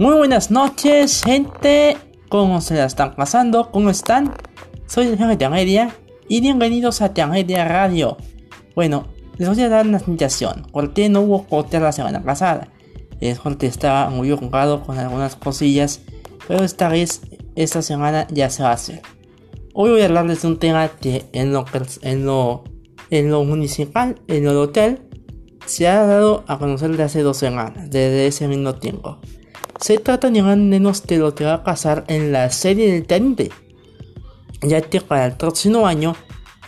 Muy buenas noches, gente. ¿Cómo se la están pasando? ¿Cómo están? Soy el jefe de Angelia y bienvenidos a Angelia Radio. Bueno, les voy a dar una invitación. Corte no hubo corte la semana pasada. Es porque estaba muy ocupado con algunas cosillas, pero esta vez, esta semana ya se va a hacer. Hoy voy a hablarles de un tema que en lo, en lo, en lo municipal, en el hotel, se ha dado a conocer desde hace dos semanas, desde ese mismo tiempo. Se trata ni más menos de lo que va a pasar en la serie del Teniente, ya que para el próximo año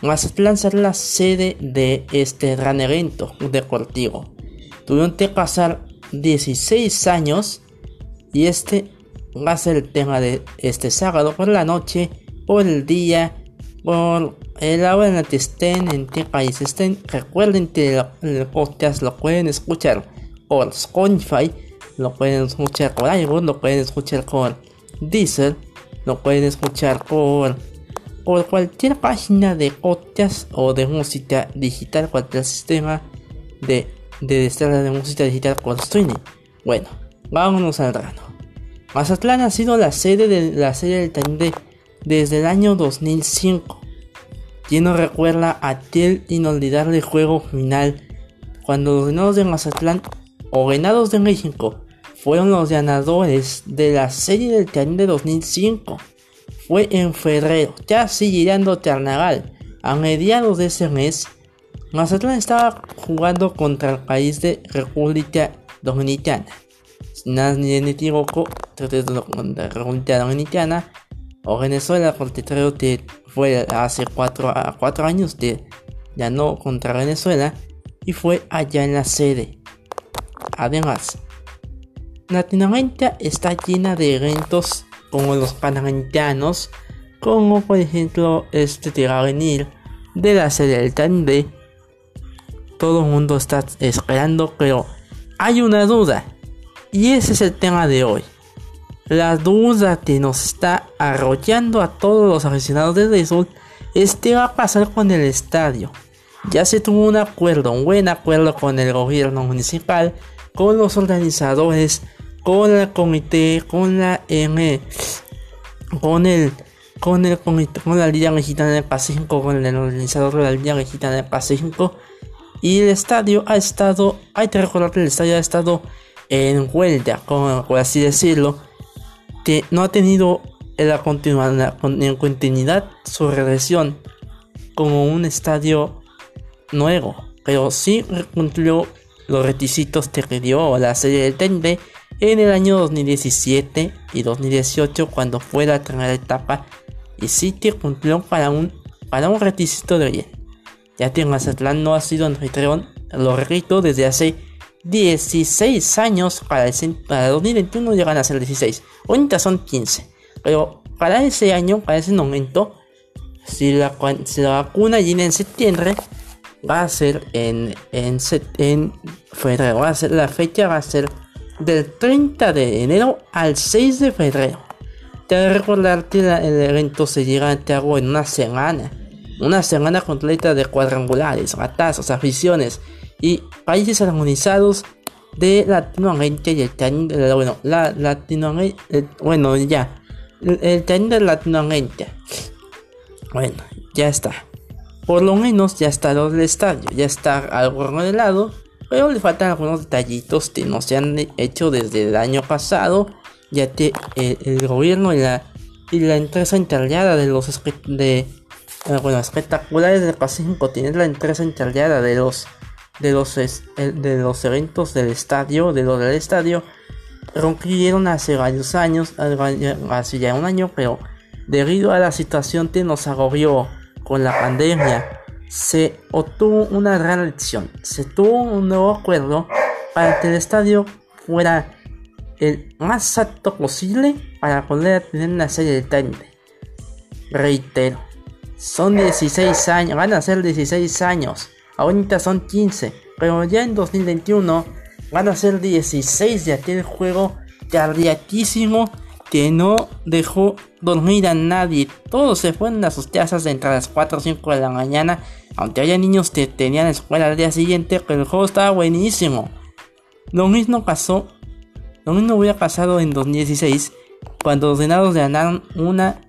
Mazatlán será la sede de este gran evento deportivo. Tuvieron que pasar 16 años y este va a ser el tema de este sábado por la noche, por el día, por el hora en la que estén, en qué país estén. Recuerden que el podcast lo pueden escuchar por Spotify lo pueden escuchar por iVoox, lo pueden escuchar por Deezer, lo pueden escuchar por, por cualquier página de podcast o de música digital, cualquier sistema de, de de música digital con streaming. Bueno, vámonos al grano. Mazatlán ha sido la sede de la serie del Tande desde el año 2005. ¿Quién no recuerda aquel inolvidable juego final cuando los venados de Mazatlán o venados de México fueron los ganadores de la serie del Caribe de 2005. Fue en febrero, casi llegando Carnaval. A mediados de ese mes, Mazatlán estaba jugando contra el país de República Dominicana. Si nada ni me equivoco, contra República Dominicana o Venezuela, porque creo que fue hace 4 cuatro años que ganó contra Venezuela y fue allá en la sede. Además, Latinoamérica está llena de eventos como los panamericanos, como por ejemplo este venir de la serie del Tande. Todo el mundo está esperando, pero hay una duda. Y ese es el tema de hoy. La duda que nos está arrollando a todos los aficionados de béisbol es qué va a pasar con el estadio. Ya se tuvo un acuerdo, un buen acuerdo con el gobierno municipal, con los organizadores, con el comité, con la M, con el con el comité, con la Liga Mexicana del Pacífico, con el organizador de la Liga Mexicana del Pacífico. Y el estadio ha estado, hay que recordar que el estadio ha estado en huelga, por así decirlo, que no ha tenido la continuidad, continuidad su regresión como un estadio nuevo, pero sí cumplió los requisitos que dio la serie del TNT en el año 2017 y 2018 cuando fue la primera etapa y City cumplió para un, para un requisito de bien. Ya que Mazatlán no ha sido anfitrión, lo repito, desde hace 16 años, para, el, para 2021 llegan a ser 16, ahorita son 15, pero para ese año, para ese momento, si la, si la vacuna viene en septiembre, va a ser en, en, febrero, va a ser, la fecha va a ser del 30 de enero al 6 de febrero. Te recordar que el evento se llega a cabo en una semana. Una semana completa de cuadrangulares, batazos, aficiones y países armonizados de Latinoamérica y el bueno, la Latinoamérica, bueno, ya, el, el de Latinoamérica. Bueno, ya está. Por lo menos ya está lo del estadio, ya está algo remodelado pero le faltan algunos detallitos que no se han hecho desde el año pasado, ya que el, gobierno y la, y la empresa encargada de los de, eh, bueno, espectaculares del Pacífico tienen la empresa encargada de los de los de los eventos del estadio, de los del estadio, rompieron hace varios años, hace ya un año, pero debido a la situación que nos agobió con la pandemia se obtuvo una gran lección. Se tuvo un nuevo acuerdo para que el estadio fuera el más alto posible para poder tener una serie de 30. Reitero, son 16 años, van a ser 16 años. Ahorita son 15, pero ya en 2021 van a ser 16 de aquel juego cardiaquísimo que no dejó dormir a nadie. Todos se fueron a sus casas entre las 4 o 5 de la mañana. Aunque haya niños que tenían escuela al día siguiente, pero el juego estaba buenísimo. Lo mismo pasó Lo mismo hubiera pasado en 2016 cuando los venados ganaron una,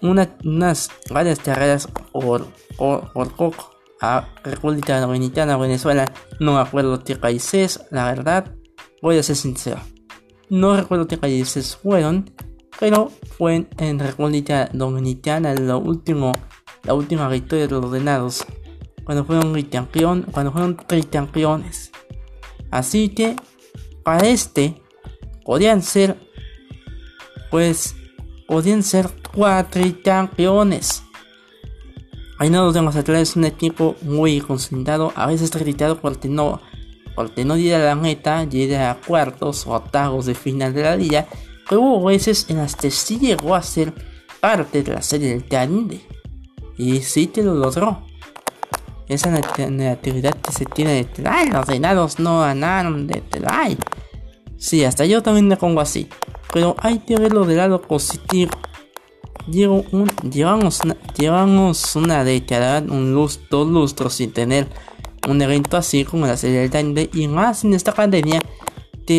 una, unas varias carreras por, por, por poco a República Dominicana, Venezuela. No me acuerdo qué países, la verdad, voy a ser sincero. No recuerdo qué países fueron, pero fue en República Dominicana lo último, la última victoria de los ordenados, cuando fueron tricampeón, cuando fueron tricampeones. Así que para este podían ser, pues, podían ser cuatricampeones. no de Mazatlán es un equipo muy consolidado, a veces criticado porque no, porque no llega a la meta, llega a cuartos o octavos de final de la liga, pero hubo veces en las que sí llegó a ser parte de la serie del Caribe. Y sí te lo logró. Esa negatividad que se tiene de Try, los reinados no ganaron de Try. Sí, hasta yo también me pongo así. Pero hay que verlo del lado positivo. Llevo un, llevamos, una, llevamos una década, un luz, dos lustros sin tener un evento así como la serie del Time y más en esta pandemia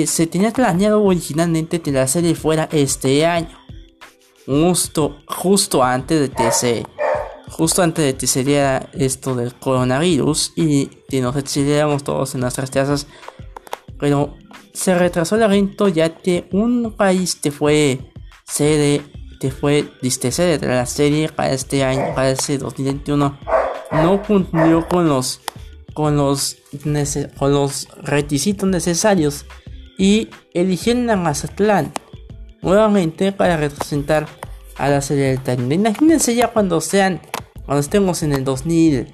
se tenía planeado originalmente que la serie fuera este año. Justo, justo antes de que se justo antes de que esto del coronavirus y que nos exiliáramos todos en nuestras casas. Pero se retrasó el evento ya que un país que fue sede, que fue sede de la serie para este año, para este 2021, no cumplió con los con los, con los requisitos necesarios y eligieron a Mazatlán nuevamente para representar a la del Imagínense ya cuando sean, cuando estemos en el 2000,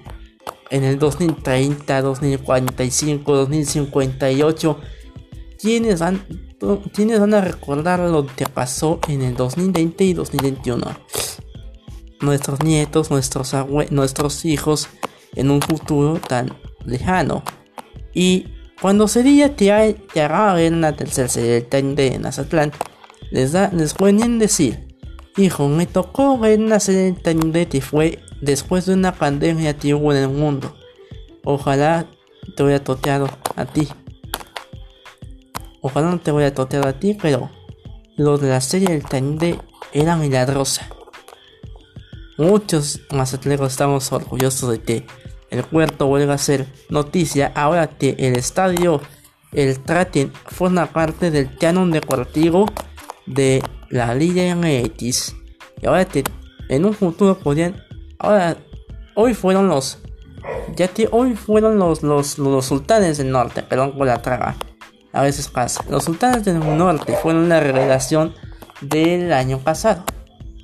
en el 2030, 2045, 2058, quienes van, quienes van a recordar lo que pasó en el 2020 y 2021. Nuestros nietos, nuestros nuestros hijos en un futuro tan lejano. Y cuando sería que haga en la tercera serie de Nazatlán, les, les pueden decir, hijo, me tocó ver una serie de que fue después de una pandemia que hubo en el mundo. Ojalá te hubiera toteado a ti. Ojalá no te hubiera toteado a ti, pero los de la serie del Tande era milagrosa. Muchos mazatlecos estamos orgullosos de que el puerto vuelve a ser noticia ahora que el estadio El Traten forma parte del canon deportivo de la Liga MX. Y ahora que en un futuro podrían. Ahora, hoy fueron los. Ya que hoy fueron los, los, los sultanes del norte, perdón por la traga. A veces pasa. Los sultanes del norte fueron la revelación del año pasado.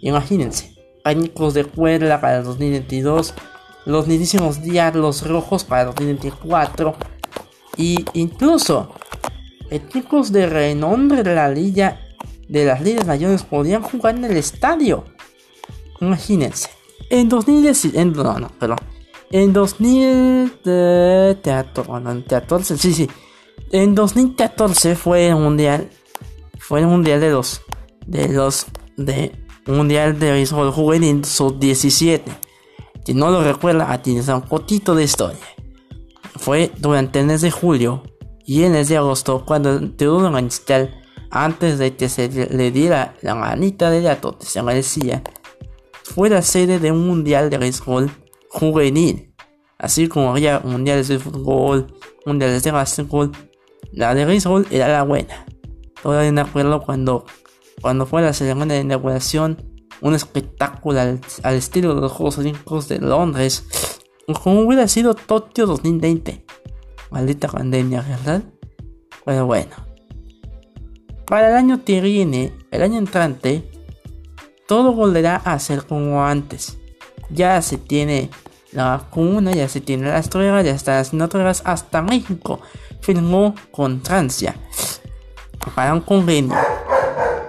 Imagínense, Pánicos de cuerda para el 2022 los mismísimos Diablos Rojos para 2024 y incluso equipos de renombre de la liga de las ligas mayores podían jugar en el estadio. Imagínense. En 2010, en, no, no, perdón. En 2014, sí, sí. En 2014 fue el mundial, fue el mundial de los, de los, de mundial de béisbol juvenil sub 17 si no lo recuerda, a tienes un poquito de historia. Fue durante el mes de julio y el mes de agosto cuando Teodoro Manistal, antes de que se le diera la manita de gato que se merecía, fue la sede de un mundial de béisbol juvenil. Así como había mundiales de fútbol, mundiales de básquetbol, la de béisbol era la buena. Todavía me acuerdo cuando, cuando fue la ceremonia de inauguración un espectáculo al, estilo de los Juegos Olímpicos de Londres, como hubiera sido Tokio 2020. Maldita pandemia, ¿verdad? Pero bueno. Para el año que viene, el año entrante, todo volverá a ser como antes. Ya se tiene la vacuna, ya se tiene las pruebas, ya están haciendo pruebas hasta México. Firmó con Francia para un convenio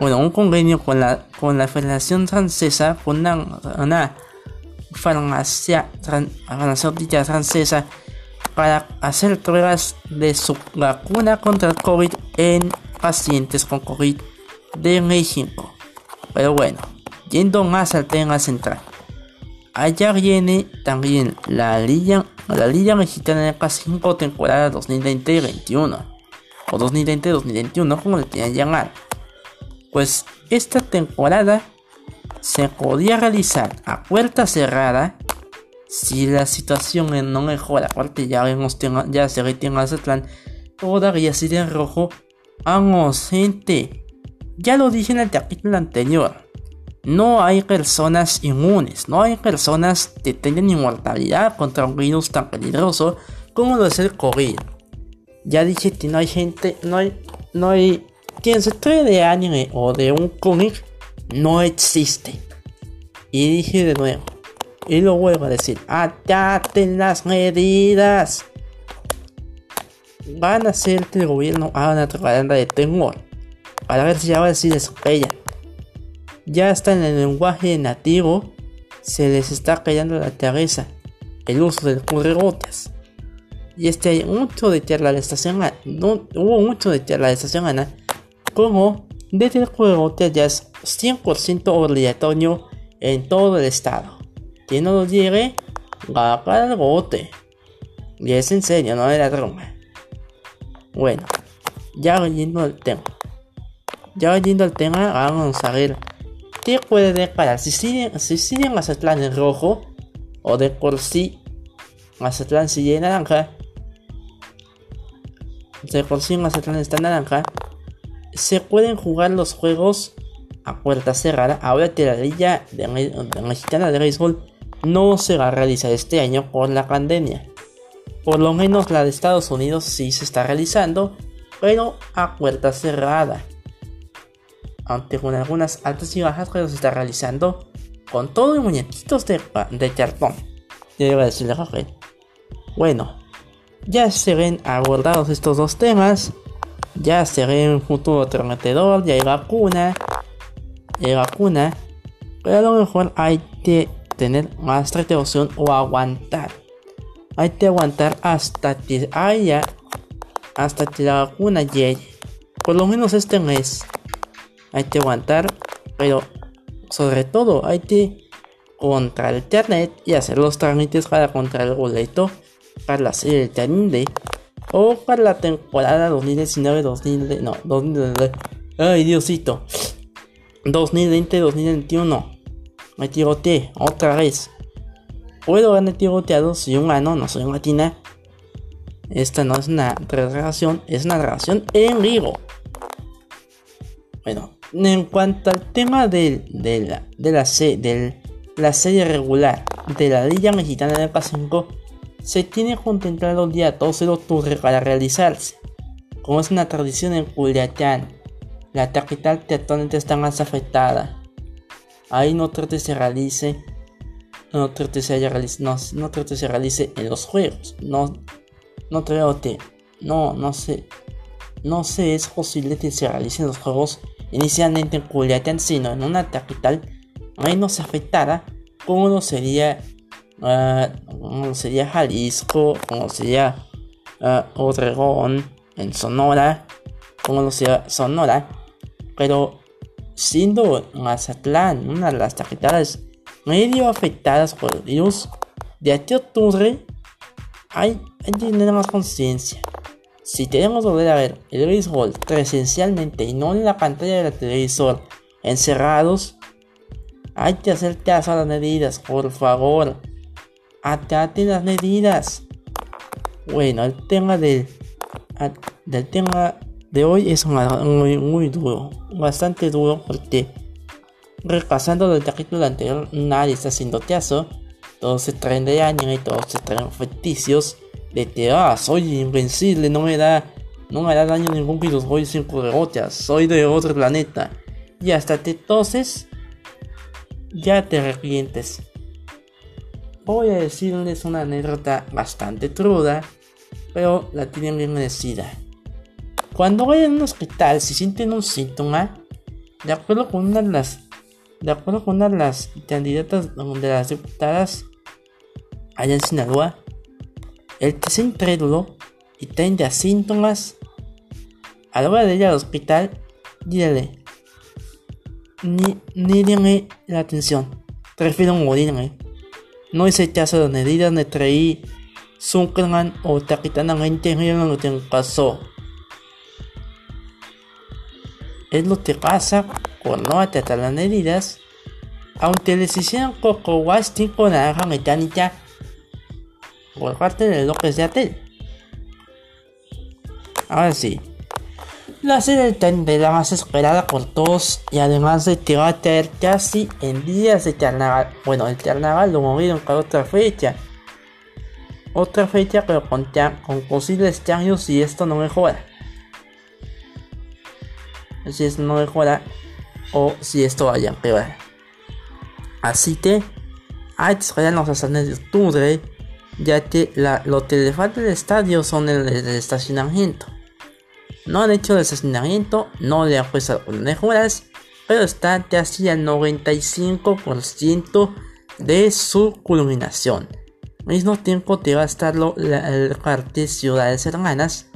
bueno, un convenio con la, con la Federación Francesa, con una, farmacia farmacéutica francesa para hacer pruebas de su vacuna contra el COVID en pacientes con COVID de México. Pero bueno, yendo más al tema central. Allá viene también la Liga, la Liga Mexicana de 5 temporada 2020-2021. o 2020-2021 como le tenían llamar. Pues esta temporada se podía realizar a puerta cerrada si la situación no mejora, aparte ya vemos ya se retiene Mazatlán, todavía sigue en rojo. Vamos, gente. Ya lo dije en el capítulo anterior. No hay personas inmunes, no hay personas que tengan inmortalidad contra un virus tan peligroso como lo es el COVID. Ya dije que no hay gente, no hay, no hay, quien se trae de anime o de un cómic no existe. Y dije de nuevo, y lo vuelvo a decir, acaten las medidas. Van a hacer que el gobierno haga una propaganda de temor para ver si ahora sí les pella ya está en el lenguaje nativo, se les está cayendo la cabeza el uso del curregotas. Y este hay mucho de charla de estación no, hubo mucho de charla de estación Ana, como desde el curregotas ya es 100% obligatorio en todo el estado. Quien no lo llegue, va para el bote. Y es en serio, no era broma. Bueno, ya oyendo el tema. Ya oyendo el tema, vamos a ver ¿Qué puede deparar? Si siguen, si siguen Mazatlán en rojo, o de por sí Mazatlán sigue en naranja, de por sí Mazatlán está en naranja, se pueden jugar los juegos a puerta cerrada. Ahora que la liga mexicana de béisbol no se va a realizar este año por la pandemia. Por lo menos la de Estados Unidos sí se está realizando, pero a puerta cerrada aunque con algunas altas y bajas que se está realizando con todo y muñequitos de, de cartón. Debo decirle Rafael. Bueno, ya se ven abordados estos dos temas. Ya se ve un futuro prometedor, ya hay vacuna. hay vacuna. Pero a lo mejor hay que tener más precaución o aguantar. Hay que aguantar hasta que haya, hasta que la vacuna llegue. Por lo menos este mes hay que aguantar, pero sobre todo hay que contra el internet y hacer los trámites para comprar el boleto para la serie de o para la temporada 2019-2020, no, 2020, ay Diosito, 2020-2021. Me tiroteé otra vez. Puedo haberme tiroteado si un ano, no soy latina. Esta no es una relación, es una relación en vivo. Bueno, en cuanto al tema de, la, de, la, serie regular de la Liga Mexicana de K5, se tiene contemplado el día 12 de octubre para realizarse. Como es una tradición en Culiacán, la capital que está más afectada. Ahí no trate se realice, no trate se, realice, no, no trate se realice en los juegos. No, no creo que, no, no sé, no sé, es posible que se realicen los juegos inicialmente en Culiacán, sino en una capital menos afectada, como sería, uh, sería Jalisco, como sería uh, en Sonora, como sería Sonora, pero siendo Mazatlán una de las capitales medio afectadas por el virus, de aquí a octubre hay, hay que tener más conciencia. Si queremos volver a ver el béisbol presencialmente y no en la pantalla del televisor encerrados, hay que hacer caso a las medidas, por favor. Acaten las medidas. Bueno, el tema del, del tema de hoy es muy, duro, bastante duro porque repasando el capítulo anterior nadie está haciendo caso, todos se traen de año y todos se traen ficticios de que, ah, soy invencible, no me da, no me da daño ningún virus, voy sin cubrebocas, soy de otro planeta. Y hasta que entonces, ya te arrepientes. Voy a decirles una anécdota bastante cruda, pero la tienen bien merecida. Cuando vayan a un hospital, si sienten un síntoma, de acuerdo con una de las, de acuerdo con una de las candidatas de las diputadas allá en Sinaloa, el que es incrédulo y tenga síntomas, a la hora de ir al hospital, dígale, ni, ni la atención, prefiero morirme. No hice caso de medidas, me traí Sunkerman o Takitanamente, no lo que pasó. es lo que pasa cuando tratar las medidas. Aunque les hicieron Coco con naranja mecánica por parte de López de Atel. Ahora sí, la serie de la más esperada por todos y además de que va a tener casi en días de carnaval. Bueno, el carnaval lo movieron para otra fecha. Otra fecha pero con, con posibles cambios si esto no mejora. Si esto no mejora o si esto vaya a empeorar. Así que hay que esperarnos hasta el de octubre ya que la, lo que le falta del estadio son el, el estacionamiento. No han hecho el estacionamiento, no le han puesto mejoras, pero está casi al 95% de su culminación. Al mismo tiempo te va a estar lo, la, parte Ciudades Hermanas,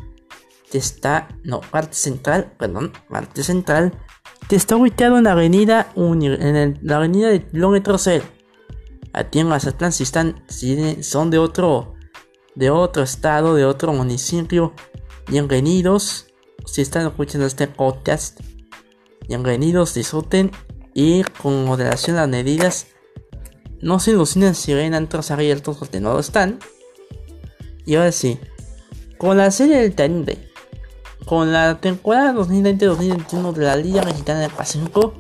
que está, no, parte central, perdón, parte central, que está ubicado en la avenida, en la avenida de kilómetro cero. Aquí en Mazatlán si están, son de otro, de otro estado, de otro municipio, bienvenidos si están escuchando este podcast, bienvenidos, disfruten y con moderación las medidas. No se ilusionen si ven antros abiertos porque no lo están. Y ahora sí, con la serie del Tende, con la temporada 2020-2021 de la Liga Mexicana de Pacífico,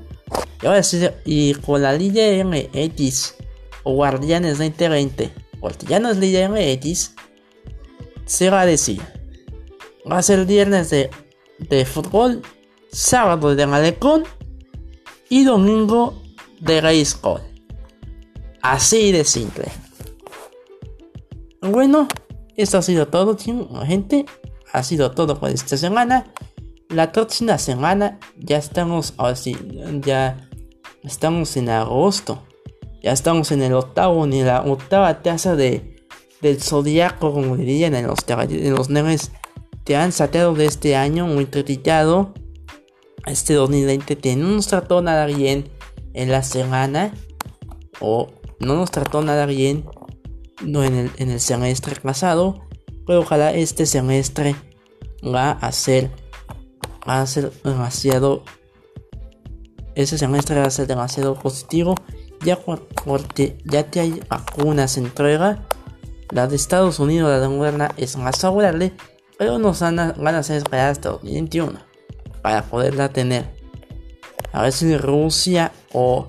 y ahora sí, y con la Liga MX o Guardianes 2020, porque ya no es Liga MX, se va a decir. Va a ser el viernes de de fútbol, sábado de malecón y domingo de béisbol. Así de simple. Bueno, esto ha sido todo, gente. Ha sido todo por esta semana. La próxima semana ya estamos, así, ya estamos en agosto. Ya estamos en el octavo, ni la octava taza de, del zodiaco, como dirían en los, en los neves te han sateado de este año muy criticado. Este 2020 que no nos trató nada bien en la semana o no nos trató nada bien no en el, en el semestre pasado. Pero ojalá este semestre va a ser, va a ser demasiado, ese semestre va a ser demasiado positivo. Ya porque ya te hay vacunas entrega. La de Estados Unidos, la de Moderna, es más favorable pero nos van a, van a esperar hasta 2021 para poderla tener. A ver si Rusia o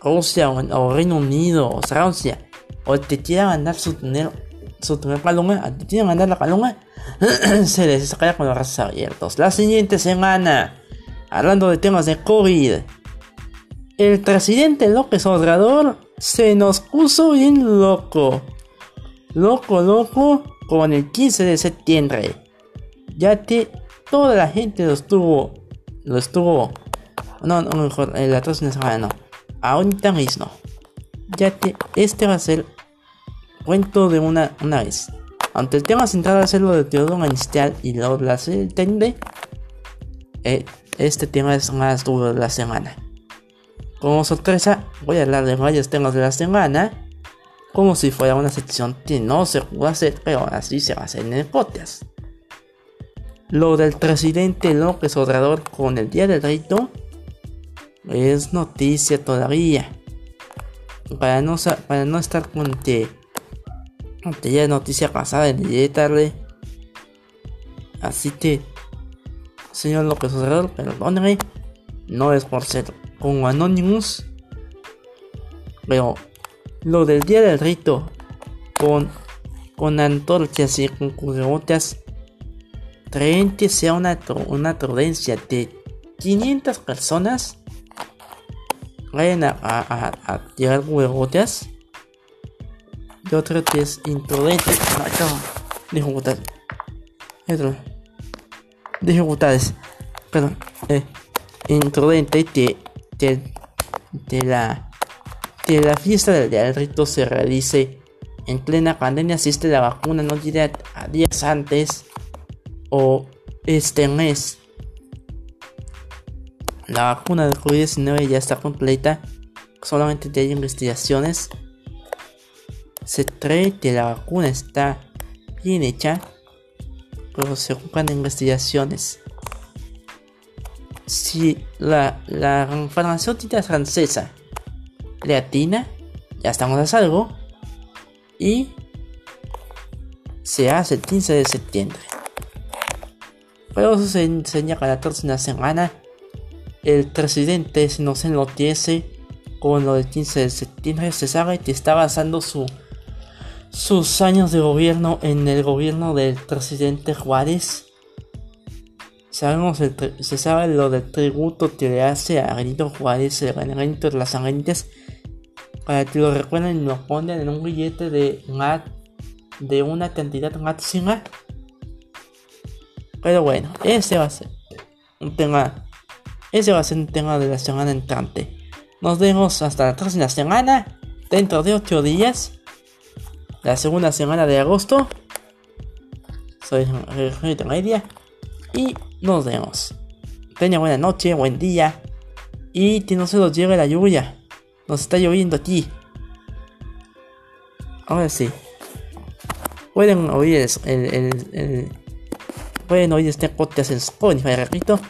Rusia o, Reino Unido o Francia o te quiera mandar su tener su tener paloma, te quieren mandar la paloma, se les sacará con los brazos abiertos. La siguiente semana, hablando de temas de COVID, el presidente López Obrador se nos puso bien loco. Loco, loco con el 15 de septiembre, ya que toda la gente lo estuvo, lo estuvo, no, no mejor, la próxima semana no, ahorita mismo, ya que este va a ser cuento de una, una vez. Aunque el tema central va a ser lo de Teodoro Inicial y luego la serie eh, este tema es más duro de la semana. Como sorpresa, voy a hablar de varios temas de la semana como si fuera una sección que no se hacer, pero así se va a hacer en el podcast. Lo del presidente López Obrador con el día del rito es noticia todavía. Para no, para no estar con que, ya noticia pasada en el tarde. Así que, señor López Obrador, perdóneme, no es por ser como Anonymous, pero lo del día del rito con, con antorchas y con cubrebocas creen que sea una, una tendencia de 500 personas vayan a, a, a, llevar cubrebocas yo que es imprudente. Dificultades. Dificultades. Perdón. Eh, imprudente de, de, de la que la fiesta del rito se realice en plena pandemia existe la vacuna no diré a días antes o este mes. La vacuna del COVID-19 ya está completa, solamente hay investigaciones. Se cree que la vacuna está bien hecha, pero se ocupan de investigaciones. si la, la farmacéutica francesa le atina, ya estamos a salvo. Y se hace el 15 de septiembre. Pero eso se enseña la próxima semana el presidente no se enloquece con lo del 15 de septiembre. Se sabe que está basando su, sus años de gobierno en el gobierno del presidente Juárez Sabemos se sabe lo del tributo que le hace a Benito Juárez, el granito de las sangrientas, para que lo recuerden y lo ponen en un billete de, de una cantidad máxima. Pero bueno, ese va a ser un tema. Ese va a ser un tema de la semana entrante. Nos vemos hasta la próxima semana. Dentro de 8 días. La segunda semana de agosto. Soy Jorge Media. Y nos vemos. Tenga buena noche, buen día. Y que no se los lleve la lluvia. Nos está lloviendo aquí. Ahora sí. Pueden oír el, pueden oír este podcast en Spotify, repito.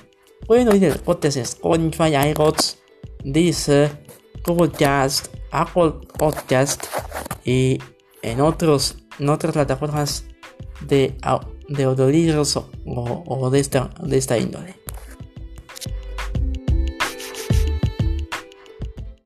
Pueden oír el podcast en Spotify, iRods, Deezer, Google Cast, Apple Podcast y en otros en otras plataformas de de audiolibros o, o de, esta, de esta índole.